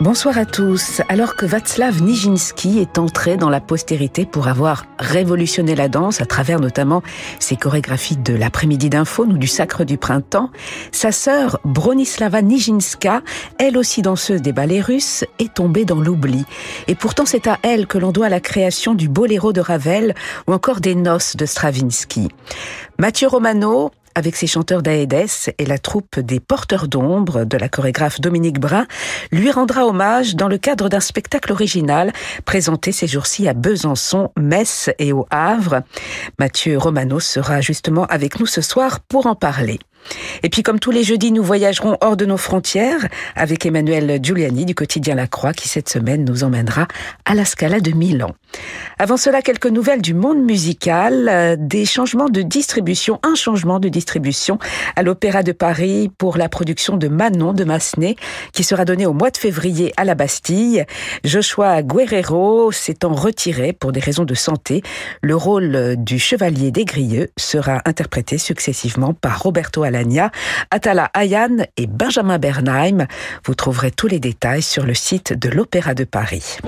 Bonsoir à tous. Alors que Václav Nijinsky est entré dans la postérité pour avoir révolutionné la danse à travers notamment ses chorégraphies de l'après-midi d'info ou du sacre du printemps, sa sœur Bronislava Nijinska, elle aussi danseuse des ballets russes, est tombée dans l'oubli. Et pourtant c'est à elle que l'on doit la création du boléro de Ravel ou encore des noces de Stravinsky. Mathieu Romano, avec ses chanteurs d'Aedes et la troupe des Porteurs d'ombre de la chorégraphe Dominique Brun, lui rendra hommage dans le cadre d'un spectacle original présenté ces jours-ci à Besançon, Metz et au Havre. Mathieu Romano sera justement avec nous ce soir pour en parler. Et puis comme tous les jeudis, nous voyagerons hors de nos frontières avec Emmanuel Giuliani du quotidien La Croix qui cette semaine nous emmènera à la Scala de Milan. Avant cela, quelques nouvelles du monde musical, euh, des changements de distribution, un changement de distribution à l'Opéra de Paris pour la production de Manon de Massenet qui sera donnée au mois de février à la Bastille. Joshua Guerrero s'étant retiré pour des raisons de santé, le rôle du chevalier des Grieux sera interprété successivement par Roberto Atala Ayan et Benjamin Bernheim. Vous trouverez tous les détails sur le site de l'Opéra de Paris.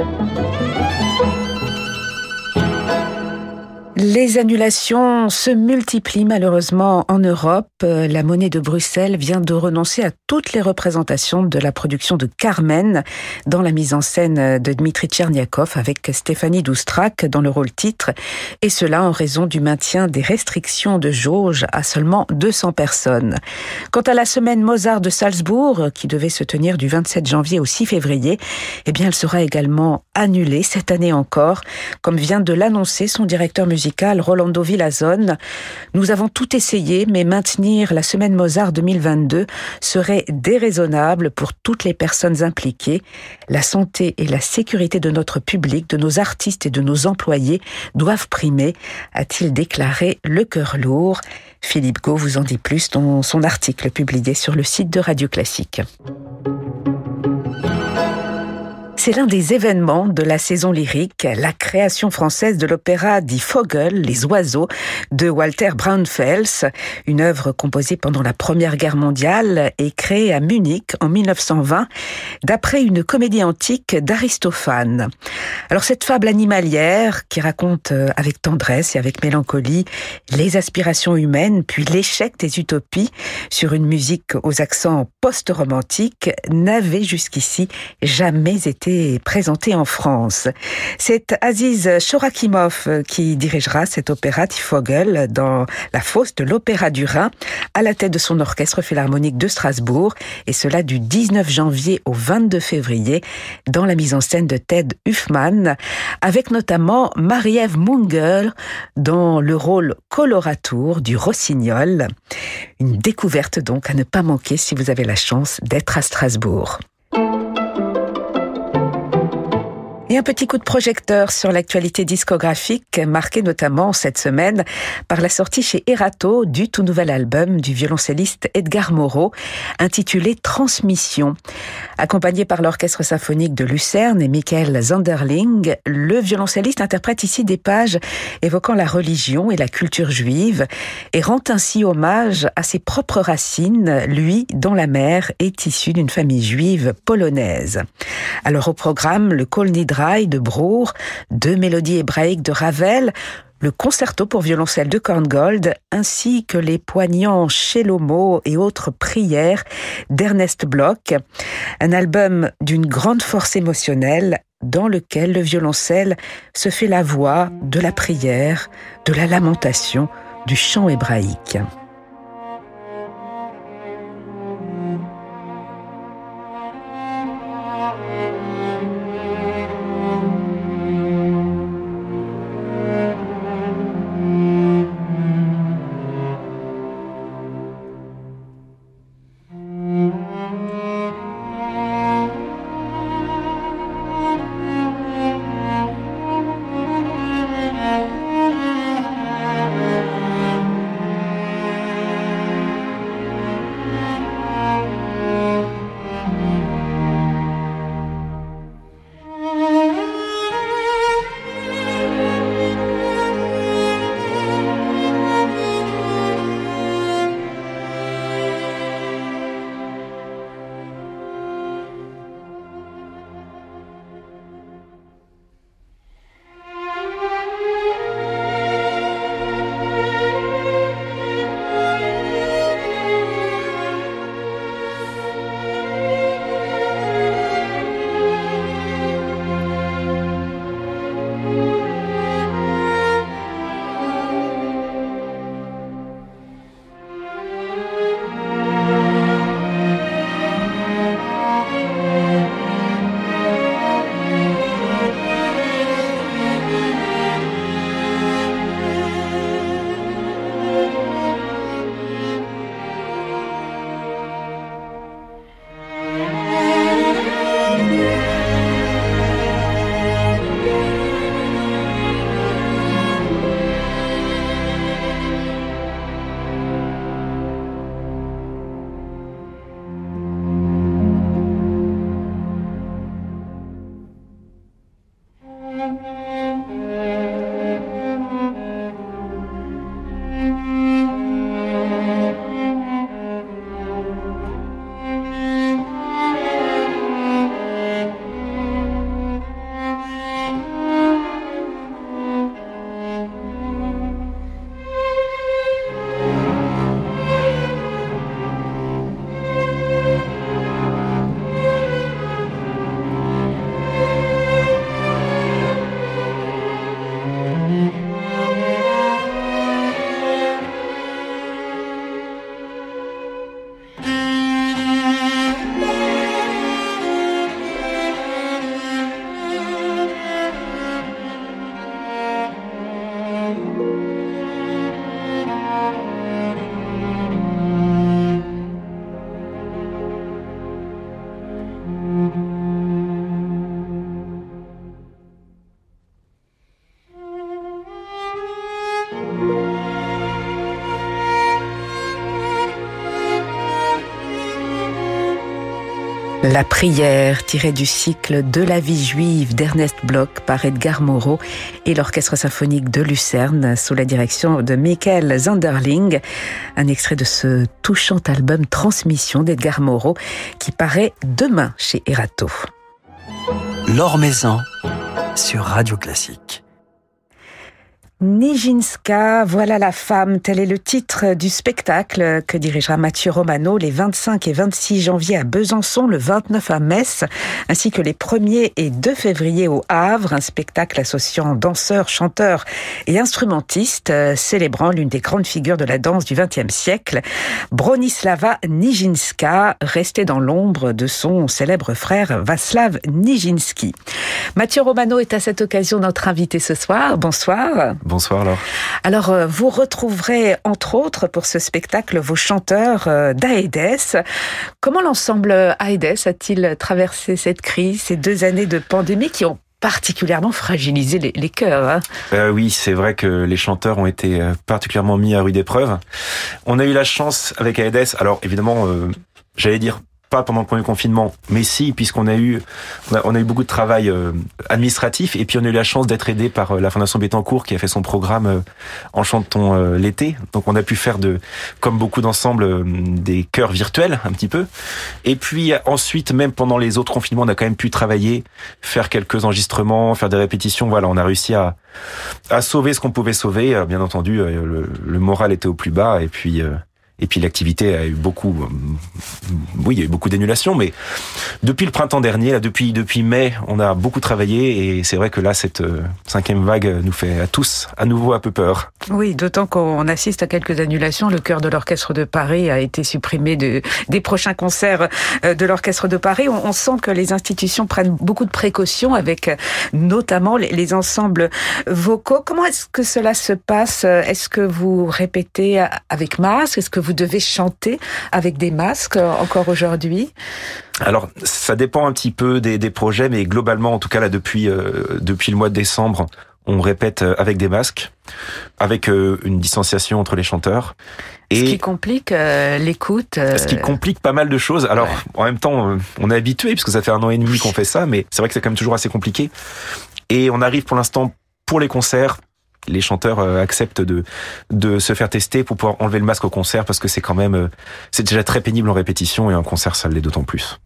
Les annulations se multiplient malheureusement en Europe. La monnaie de Bruxelles vient de renoncer à toutes les représentations de la production de Carmen dans la mise en scène de Dmitri Tcherniakov avec Stéphanie Doustrak dans le rôle titre, et cela en raison du maintien des restrictions de jauge à seulement 200 personnes. Quant à la semaine Mozart de Salzbourg, qui devait se tenir du 27 janvier au 6 février, eh bien elle sera également annulée cette année encore, comme vient de l'annoncer son directeur musical Rolando Villazone. Nous avons tout essayé, mais maintenir la semaine Mozart 2022 serait déraisonnable pour toutes les personnes impliquées. La santé et la sécurité de notre public, de nos artistes et de nos employés doivent primer, a-t-il déclaré le cœur lourd. Philippe Gau vous en dit plus dans son article publié sur le site de Radio Classique. C'est l'un des événements de la saison lyrique, la création française de l'opéra Die Vogel, Les Oiseaux, de Walter Braunfels, une œuvre composée pendant la Première Guerre mondiale et créée à Munich en 1920, d'après une comédie antique d'Aristophane. Alors cette fable animalière qui raconte euh, avec tendresse et avec mélancolie les aspirations humaines puis l'échec des utopies sur une musique aux accents post-romantiques n'avait jusqu'ici jamais été présenté en France. C'est Aziz Chorakimov qui dirigera cet opéra Tifogel dans la fosse de l'Opéra du Rhin à la tête de son orchestre philharmonique de Strasbourg et cela du 19 janvier au 22 février dans la mise en scène de Ted Huffman avec notamment Marie-Ève Munger dans le rôle coloratour du Rossignol. Une découverte donc à ne pas manquer si vous avez la chance d'être à Strasbourg. Et un petit coup de projecteur sur l'actualité discographique, marqué notamment cette semaine par la sortie chez Erato du tout nouvel album du violoncelliste Edgar Moreau, intitulé Transmission. Accompagné par l'Orchestre symphonique de Lucerne et Michael Zanderling, le violoncelliste interprète ici des pages évoquant la religion et la culture juive et rend ainsi hommage à ses propres racines, lui dont la mère est issue d'une famille juive polonaise. Alors au programme, le Kol Nidra de Brour, deux mélodies hébraïques de Ravel, le concerto pour violoncelle de Korngold, ainsi que les poignants Shelomo et autres prières d'Ernest Bloch. Un album d'une grande force émotionnelle dans lequel le violoncelle se fait la voix de la prière, de la lamentation, du chant hébraïque. La prière, tirée du cycle De la vie juive d'Ernest Bloch par Edgar Moreau et l'Orchestre symphonique de Lucerne sous la direction de Michael Zanderling. Un extrait de ce touchant album Transmission d'Edgar Moreau qui paraît demain chez Erato. L'Or Maison sur Radio Classique. Nijinska, voilà la femme, tel est le titre du spectacle que dirigera Mathieu Romano les 25 et 26 janvier à Besançon, le 29 à Metz, ainsi que les 1er et 2 février au Havre, un spectacle associant danseurs, chanteurs et instrumentistes, euh, célébrant l'une des grandes figures de la danse du XXe siècle, Bronislava Nijinska, restée dans l'ombre de son célèbre frère Vaslav Nijinski. Mathieu Romano est à cette occasion notre invité ce soir. Bonsoir. Bonsoir Laure. Alors, euh, vous retrouverez entre autres pour ce spectacle vos chanteurs euh, d'Aedes. Comment l'ensemble Aedes a-t-il traversé cette crise, ces deux années de pandémie qui ont particulièrement fragilisé les, les cœurs. Hein? Euh, oui, c'est vrai que les chanteurs ont été particulièrement mis à rude épreuve. On a eu la chance avec Aedes, alors évidemment, j'allais dire pas pendant le premier confinement, mais si, puisqu'on a eu, on a, eu beaucoup de travail euh, administratif, et puis on a eu la chance d'être aidé par euh, la Fondation Bettencourt qui a fait son programme euh, en chantons l'été. Donc on a pu faire de, comme beaucoup d'ensembles, des chœurs virtuels un petit peu. Et puis ensuite, même pendant les autres confinements, on a quand même pu travailler, faire quelques enregistrements, faire des répétitions. Voilà, on a réussi à, à sauver ce qu'on pouvait sauver. Bien entendu, le, le, moral était au plus bas, et puis et puis l'activité a eu beaucoup, euh, oui, il y a eu beaucoup d'annulations, mais depuis le printemps dernier, là, depuis depuis mai, on a beaucoup travaillé et c'est vrai que là, cette euh, cinquième vague nous fait à tous à nouveau un peu peur. Oui, d'autant qu'on assiste à quelques annulations. Le chœur de l'orchestre de Paris a été supprimé de, des prochains concerts euh, de l'orchestre de Paris. On, on, sent que les institutions prennent beaucoup de précautions avec notamment les, les ensembles vocaux. Comment est-ce que cela se passe? Est-ce que vous répétez avec masque? Est-ce que vous devez chanter avec des masques euh, encore aujourd'hui alors, ça dépend un petit peu des, des, projets, mais globalement, en tout cas là depuis euh, depuis le mois de décembre, on répète euh, avec des masques, avec une distanciation entre les chanteurs. Et ce qui complique l'écoute. Ce qui complique pas mal de choses. Alors, en même temps, on est habitué puisque ça fait un an et demi qu'on fait ça, mais c'est vrai que c'est quand même toujours assez compliqué. Et on arrive pour l'instant pour les concerts les chanteurs euh, acceptent de de se faire tester pour pouvoir enlever le masque au concert parce que c'est quand même euh, c'est déjà très pénible en répétition et en concert ça l'est d'autant plus.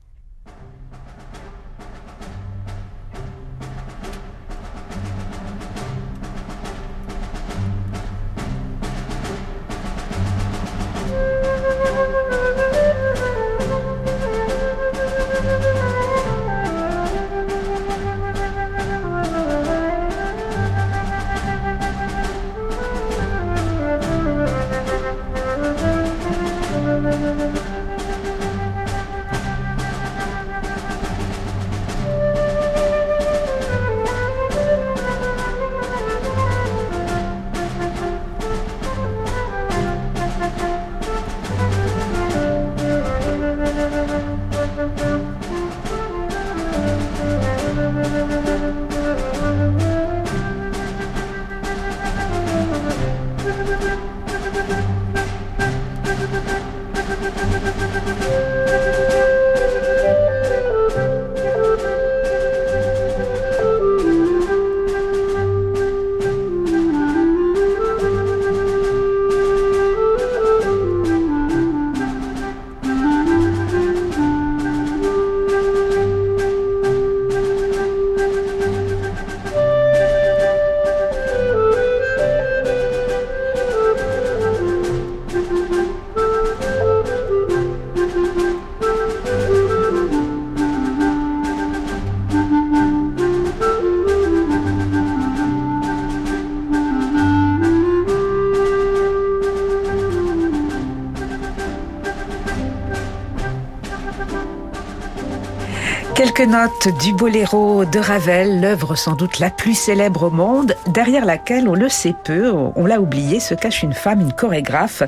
Notes du boléro de Ravel, l'œuvre sans doute la plus célèbre au monde, derrière laquelle, on le sait peu, on l'a oublié, se cache une femme, une chorégraphe,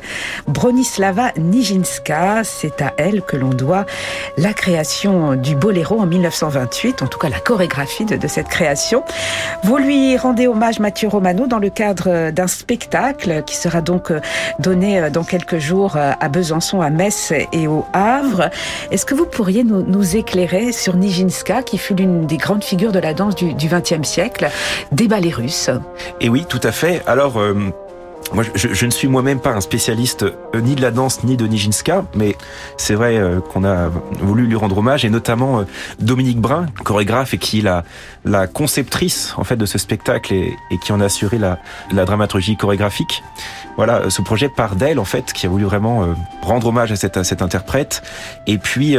Bronislava Nijinska. C'est à elle que l'on doit la création du boléro en 1928, en tout cas la chorégraphie de, cette création. Vous lui rendez hommage, Mathieu Romano, dans le cadre d'un spectacle qui sera donc donné dans quelques jours à Besançon, à Metz et au Havre. Est-ce que vous pourriez nous, éclairer sur Nijinska, qui fut l'une des grandes figures de la danse du XXe siècle, des ballets russes? Et oui, tout à fait. Alors, euh, moi, je, je, ne suis moi-même pas un spécialiste euh, ni de la danse ni de Nijinska, mais c'est vrai euh, qu'on a voulu lui rendre hommage, et notamment euh, Dominique Brun, chorégraphe et qui est la, la conceptrice en fait de ce spectacle et, et qui en a assuré la, la dramaturgie chorégraphique. Voilà, ce projet part d'elle en fait, qui a voulu vraiment rendre hommage à cette, à cette interprète, et puis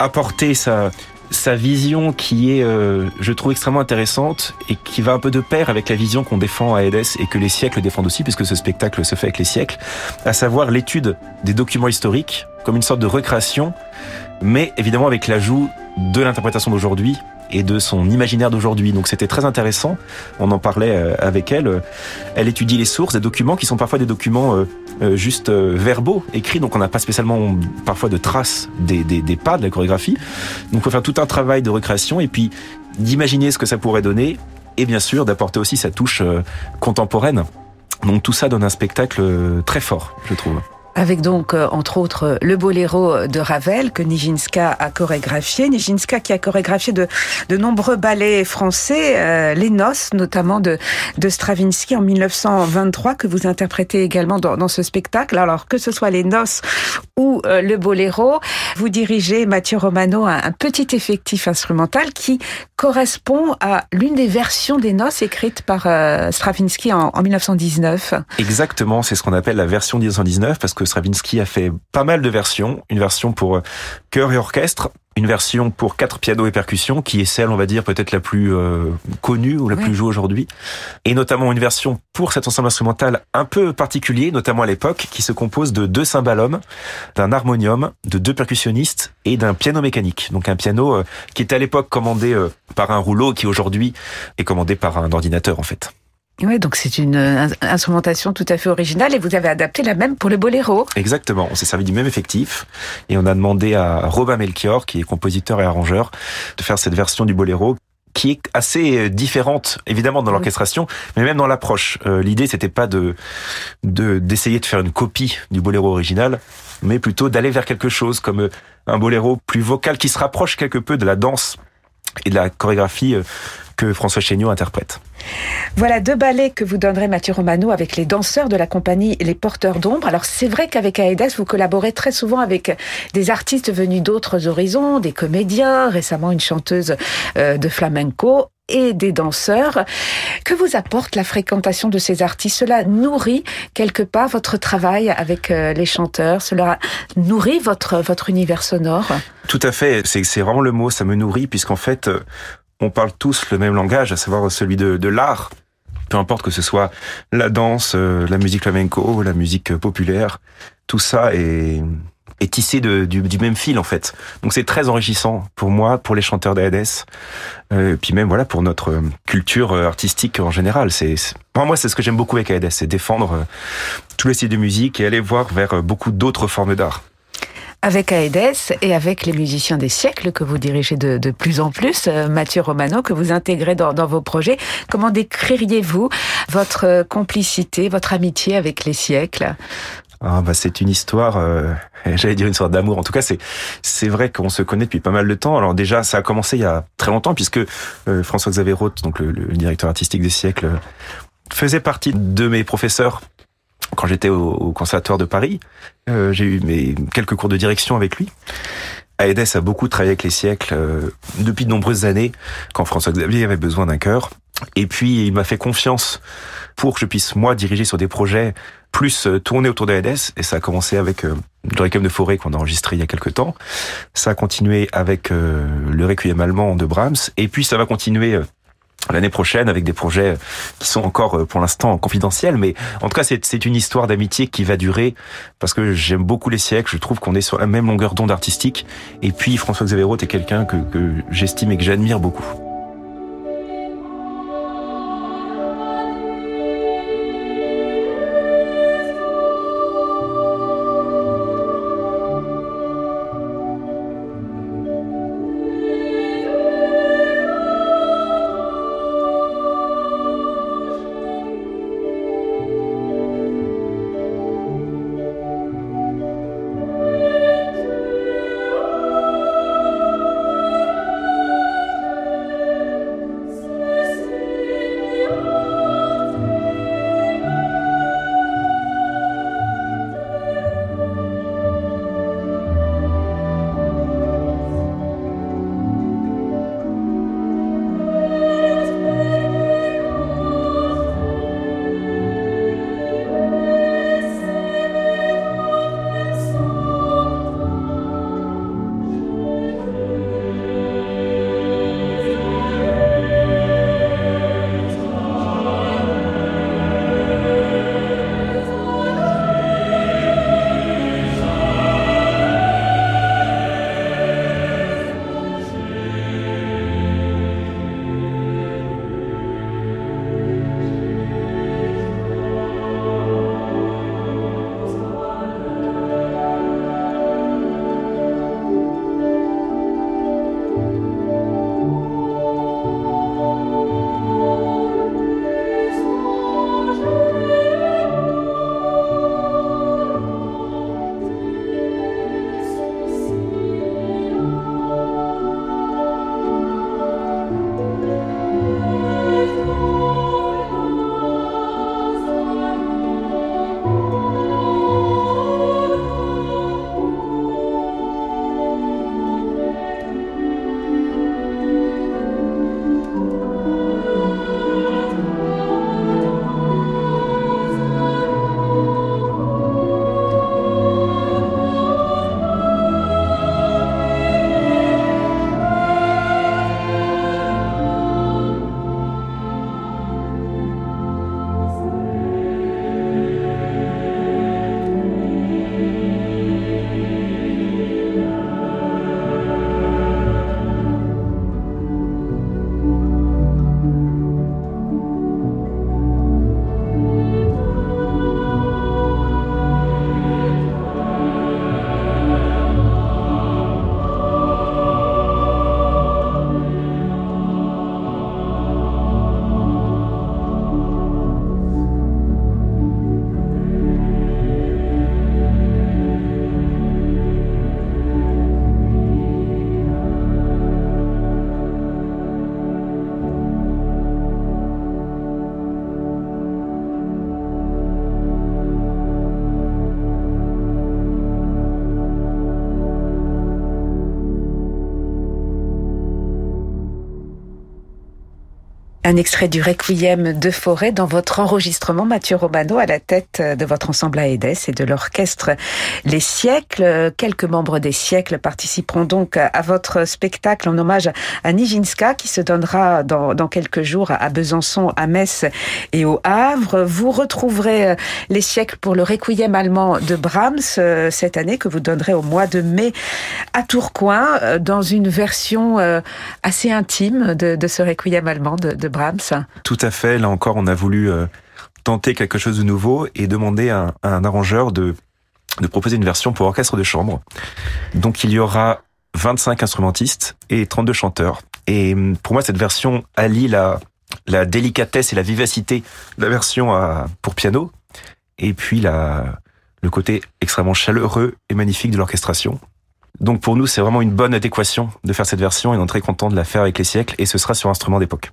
apporter sa sa vision qui est, euh, je trouve, extrêmement intéressante et qui va un peu de pair avec la vision qu'on défend à Edès et que les siècles défendent aussi, puisque ce spectacle se fait avec les siècles, à savoir l'étude des documents historiques comme une sorte de recréation, mais évidemment avec l'ajout de l'interprétation d'aujourd'hui et de son imaginaire d'aujourd'hui. Donc c'était très intéressant. On en parlait euh, avec elle. Elle étudie les sources, des documents qui sont parfois des documents euh, juste verbaux, écrits. Donc on n'a pas spécialement parfois de traces des, des, des, pas de la chorégraphie. Donc il faut faire tout un travail de recréation et puis d'imaginer ce que ça pourrait donner et bien sûr d'apporter aussi sa touche contemporaine. Donc tout ça donne un spectacle très fort, je trouve. Avec donc, euh, entre autres, le boléro de Ravel que Nijinska a chorégraphié. Nijinska qui a chorégraphié de, de nombreux ballets français, euh, Les Noces notamment de, de Stravinsky en 1923 que vous interprétez également dans, dans ce spectacle. Alors que ce soit Les Noces ou euh, le boléro, vous dirigez, Mathieu Romano, un, un petit effectif instrumental qui correspond à l'une des versions des Noces écrites par euh, Stravinsky en, en 1919. Exactement, c'est ce qu'on appelle la version 1919 parce que Stravinsky a fait pas mal de versions. Une version pour chœur et orchestre, une version pour quatre pianos et percussions, qui est celle, on va dire, peut-être la plus euh, connue ou la oui. plus jouée aujourd'hui. Et notamment une version pour cet ensemble instrumental un peu particulier, notamment à l'époque, qui se compose de deux cymbalums, d'un harmonium, de deux percussionnistes et d'un piano mécanique. Donc un piano euh, qui était à l'époque commandé euh, par un rouleau, qui aujourd'hui est commandé par un ordinateur, en fait. Oui, donc c'est une instrumentation tout à fait originale et vous avez adapté la même pour le boléro. Exactement, on s'est servi du même effectif et on a demandé à Robin Melchior, qui est compositeur et arrangeur, de faire cette version du boléro qui est assez différente évidemment dans l'orchestration mais même dans l'approche euh, l'idée c'était pas de d'essayer de, de faire une copie du boléro original mais plutôt d'aller vers quelque chose comme un boléro plus vocal qui se rapproche quelque peu de la danse et de la chorégraphie que François Chéniaud interprète. Voilà deux ballets que vous donnerez Mathieu Romano avec les danseurs de la compagnie Les Porteurs d'Ombre. Alors c'est vrai qu'avec Aedes, vous collaborez très souvent avec des artistes venus d'autres horizons, des comédiens, récemment une chanteuse euh, de flamenco et des danseurs. Que vous apporte la fréquentation de ces artistes? Cela nourrit quelque part votre travail avec euh, les chanteurs? Cela nourrit votre, votre univers sonore? Tout à fait, c'est vraiment le mot, ça me nourrit, puisqu'en fait, on parle tous le même langage, à savoir celui de, de l'art. Peu importe que ce soit la danse, euh, la musique flamenco, la musique populaire, tout ça est, est tissé de, du, du, même fil en fait. Donc c'est très enrichissant pour moi, pour les chanteurs d'Aedes, euh, puis même voilà pour notre culture artistique en général. C'est moi c'est ce que j'aime beaucoup avec Aedes, c'est défendre euh, tous les styles de musique et aller voir vers beaucoup d'autres formes d'art avec Aedes et avec les musiciens des siècles que vous dirigez de, de plus en plus, euh, Mathieu Romano, que vous intégrez dans, dans vos projets. Comment décririez-vous votre complicité, votre amitié avec les siècles? Ah bah c'est une histoire, euh, j'allais dire une histoire d'amour. En tout cas, c'est c'est vrai qu'on se connaît depuis pas mal de temps. Alors déjà, ça a commencé il y a très longtemps puisque euh, François-Xavier Roth, donc le, le, directeur artistique des siècles, faisait partie de mes professeurs quand j'étais au, au, conservatoire de Paris. Euh, j'ai eu mes quelques cours de direction avec lui. Aedes a beaucoup travaillé avec les siècles euh, depuis de nombreuses années, quand François Xavier avait besoin d'un chœur. Et puis il m'a fait confiance pour que je puisse moi diriger sur des projets plus euh, tournés autour d'Aedes. Et ça a commencé avec euh, le Requiem de forêt qu'on a enregistré il y a quelques temps. Ça a continué avec euh, le Requiem allemand de Brahms. Et puis ça va continuer l'année prochaine avec des projets qui sont encore pour l'instant confidentiels. Mais en tout cas, c'est une histoire d'amitié qui va durer parce que j'aime beaucoup les siècles. Je trouve qu'on est sur la même longueur d'onde artistique. Et puis François Xavier Roth est quelqu'un que, que j'estime et que j'admire beaucoup. Un extrait du Requiem de Forêt dans votre enregistrement, Mathieu Romano, à la tête de votre ensemble Aedes et de l'orchestre Les Siècles. Quelques membres des Siècles participeront donc à votre spectacle en hommage à Nijinska qui se donnera dans, dans quelques jours à Besançon, à Metz et au Havre. Vous retrouverez Les Siècles pour le Requiem allemand de Brahms euh, cette année que vous donnerez au mois de mai à Tourcoing euh, dans une version euh, assez intime de, de ce Requiem allemand de, de Brahms. Tout à fait. Là encore, on a voulu euh, tenter quelque chose de nouveau et demander à, un arrangeur de, proposer une version pour orchestre de chambre. Donc il y aura 25 instrumentistes et 32 chanteurs. Et hum, pour moi, cette version allie la, délicatesse et la vivacité de la version pour piano, et puis le côté extrêmement chaleureux et magnifique de l'orchestration. Donc pour nous, c'est vraiment une bonne adéquation de faire cette version et on est très content de la faire avec les siècles et ce sera sur instrument d'époque.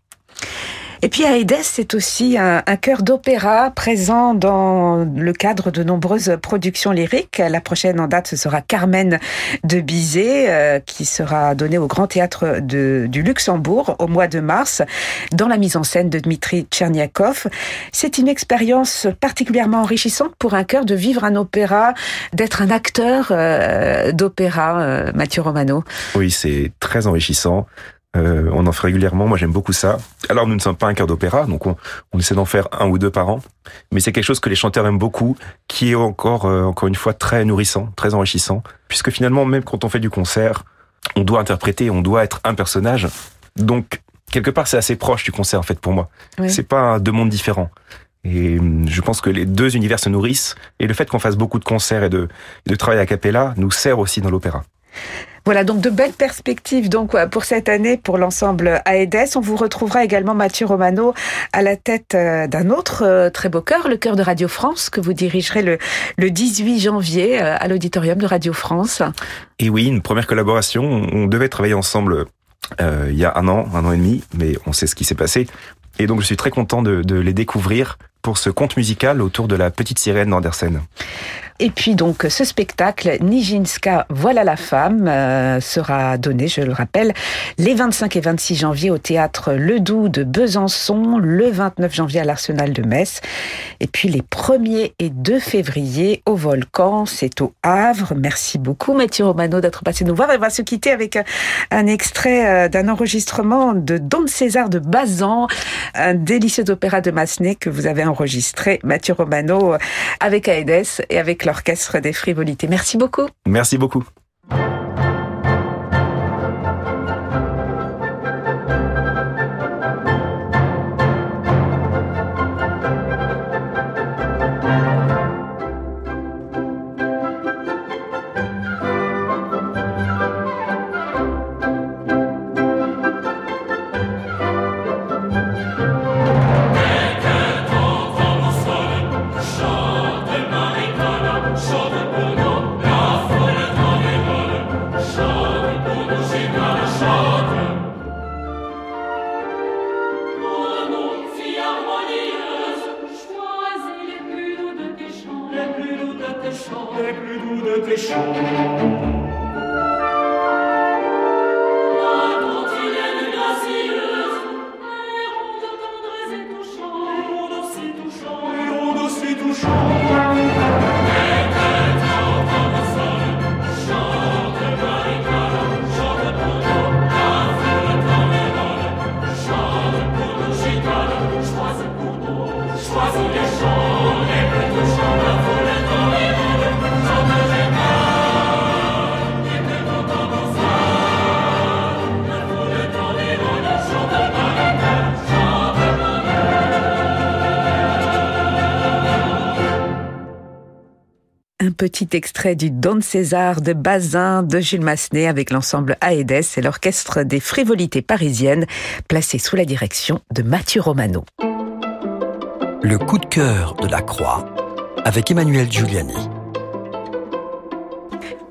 Et puis Aedes, c'est aussi un, un chœur d'opéra présent dans le cadre de nombreuses productions lyriques. La prochaine en date, ce sera Carmen de Bizet, euh, qui sera donnée au Grand Théâtre du Luxembourg au mois de mars, dans la mise en scène de Dmitri Tcherniakov. C'est une expérience particulièrement enrichissante pour un chœur de vivre un opéra, d'être un acteur euh, d'opéra, euh, Mathieu Romano. Oui, c'est très enrichissant. Euh, on en fait régulièrement. Moi, j'aime beaucoup ça. Alors, nous ne sommes pas un chœur d'opéra, donc on, on, essaie d'en faire un ou deux par an. Mais c'est quelque chose que les chanteurs aiment beaucoup, qui est encore, euh, encore une fois, très nourrissant, très enrichissant, puisque finalement, même quand on fait du concert, on doit interpréter, on doit être un personnage. Donc, quelque part, c'est assez proche du concert, en fait, pour moi. Oui. C'est pas deux mondes différents. Et hum, je pense que les deux univers se nourrissent. Et le fait qu'on fasse beaucoup de concerts et de, de travail à capella nous sert aussi dans l'opéra. Voilà, donc de belles perspectives donc pour cette année pour l'ensemble AEDES. On vous retrouvera également Mathieu Romano à la tête euh, d'un autre euh, très beau chœur, le chœur de Radio France, que vous dirigerez le, le 18 janvier euh, à l'auditorium de Radio France. Et oui, une première collaboration. On devait travailler ensemble euh, il y a un an, un an et demi, mais on sait ce qui s'est passé. Et donc je suis très content de les découvrir pour ce conte musical autour de la petite sirène d'Andersen. Et puis donc ce spectacle Nijinska Voilà la femme euh, sera donné, je le rappelle, les 25 et 26 janvier au théâtre Ledoux de Besançon, le 29 janvier à l'Arsenal de Metz, et puis les 1er et 2 février au Volcan, c'est au Havre. Merci beaucoup Mathieu Romano d'être passé nous voir. Et on va se quitter avec un extrait d'un enregistrement de Don César de Bazan, un délicieux opéra de Massenet que vous avez enregistré, Mathieu Romano, avec Aedes et avec l'Orchestre des Frivolités. Merci beaucoup. Merci beaucoup. Petit extrait du Don César de Bazin de Jules Massenet avec l'ensemble Aedes et l'orchestre des frivolités parisiennes placé sous la direction de Mathieu Romano. Le coup de cœur de la Croix avec Emmanuel Giuliani.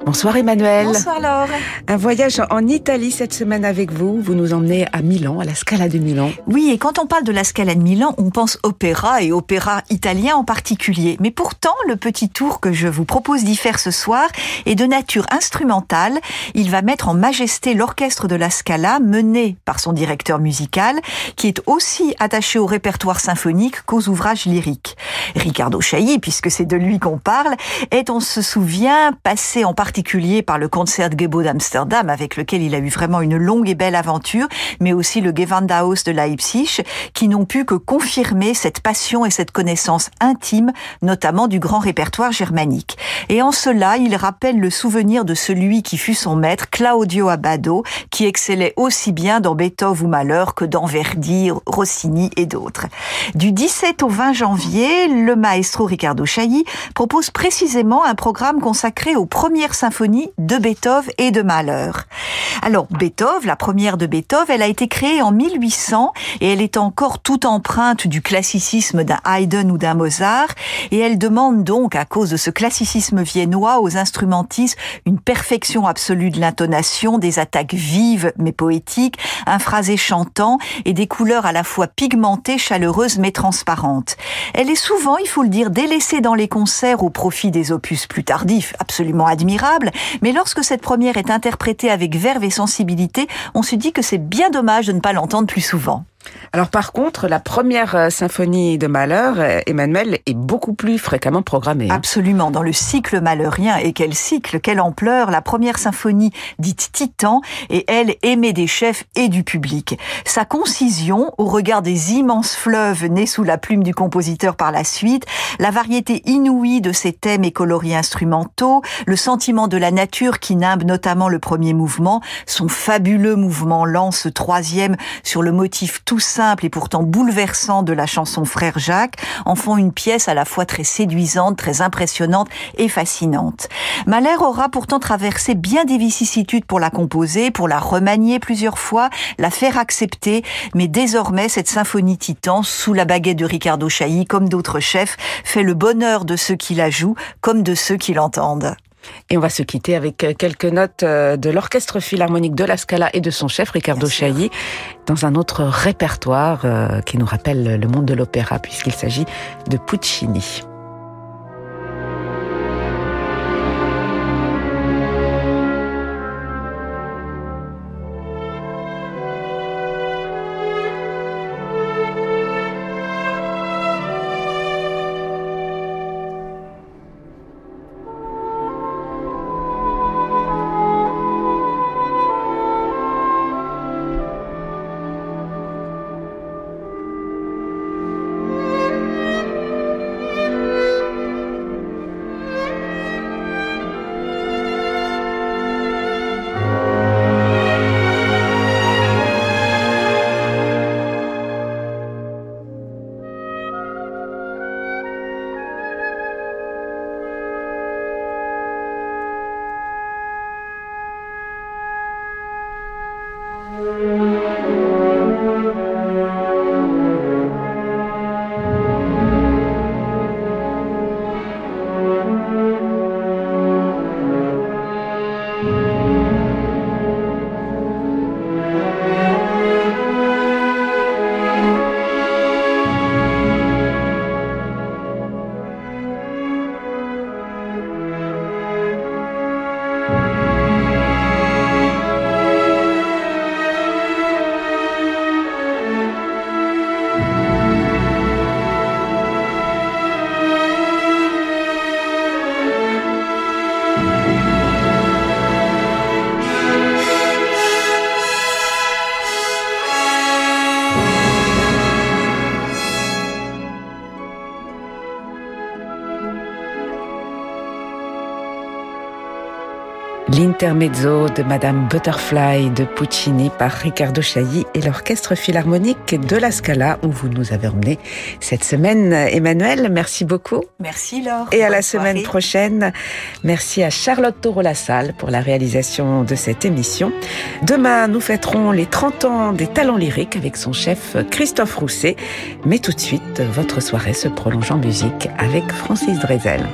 Bonsoir Emmanuel. Bonsoir Laure. Un voyage en Italie cette semaine avec vous. Vous nous emmenez à Milan, à la Scala de Milan. Oui, et quand on parle de la Scala de Milan, on pense opéra et opéra italien en particulier. Mais pourtant, le petit tour que je vous propose d'y faire ce soir est de nature instrumentale. Il va mettre en majesté l'orchestre de la Scala, mené par son directeur musical, qui est aussi attaché au répertoire symphonique qu'aux ouvrages lyriques. Riccardo Chailly, puisque c'est de lui qu'on parle, est, on se souvient, passé en par le concert Gebo d'Amsterdam, avec lequel il a eu vraiment une longue et belle aventure, mais aussi le Gewandhaus de Leipzig, qui n'ont pu que confirmer cette passion et cette connaissance intime, notamment du grand répertoire germanique. Et en cela, il rappelle le souvenir de celui qui fut son maître, Claudio Abbado, qui excellait aussi bien dans Beethoven ou Malheur que dans Verdi, Rossini et d'autres. Du 17 au 20 janvier, le maestro Riccardo Chailly propose précisément un programme consacré aux premières de Beethoven et de Mahler. Alors Beethoven, la première de Beethoven, elle a été créée en 1800 et elle est encore toute empreinte du classicisme d'un Haydn ou d'un Mozart et elle demande donc à cause de ce classicisme viennois aux instrumentistes une perfection absolue de l'intonation, des attaques vives mais poétiques, un phrasé chantant et des couleurs à la fois pigmentées, chaleureuses mais transparentes. Elle est souvent, il faut le dire, délaissée dans les concerts au profit des opus plus tardifs, absolument admirables mais lorsque cette première est interprétée avec verve et sensibilité, on se dit que c'est bien dommage de ne pas l'entendre plus souvent. Alors par contre, la première euh, symphonie de Mahler, euh, Emmanuel, est beaucoup plus fréquemment programmée. Hein. Absolument, dans le cycle malheurien. Et quel cycle, quelle ampleur La première symphonie dite Titan, et elle aimée des chefs et du public. Sa concision, au regard des immenses fleuves nés sous la plume du compositeur par la suite, la variété inouïe de ses thèmes et coloris instrumentaux, le sentiment de la nature qui nimbe notamment le premier mouvement, son fabuleux mouvement lent, ce troisième, sur le motif tout simple et pourtant bouleversant de la chanson Frère Jacques en font une pièce à la fois très séduisante, très impressionnante et fascinante. Mahler aura pourtant traversé bien des vicissitudes pour la composer, pour la remanier plusieurs fois, la faire accepter, mais désormais cette symphonie titan, sous la baguette de Ricardo Chailly, comme d'autres chefs, fait le bonheur de ceux qui la jouent comme de ceux qui l'entendent. Et on va se quitter avec euh, quelques notes euh, de l'Orchestre Philharmonique de la Scala et de son chef, Ricardo Chailly, dans un autre répertoire euh, qui nous rappelle le monde de l'opéra, puisqu'il s'agit de Puccini. L'intermezzo de Madame Butterfly de Puccini par Riccardo Chailly et l'Orchestre Philharmonique de la Scala où vous nous avez emmené cette semaine. Emmanuel, merci beaucoup. Merci Laure. Et à la semaine prochaine. Merci à Charlotte Taureau-Lassalle pour la réalisation de cette émission. Demain, nous fêterons les 30 ans des talents lyriques avec son chef Christophe Rousset. Mais tout de suite, votre soirée se prolonge en musique avec Francis Drezel.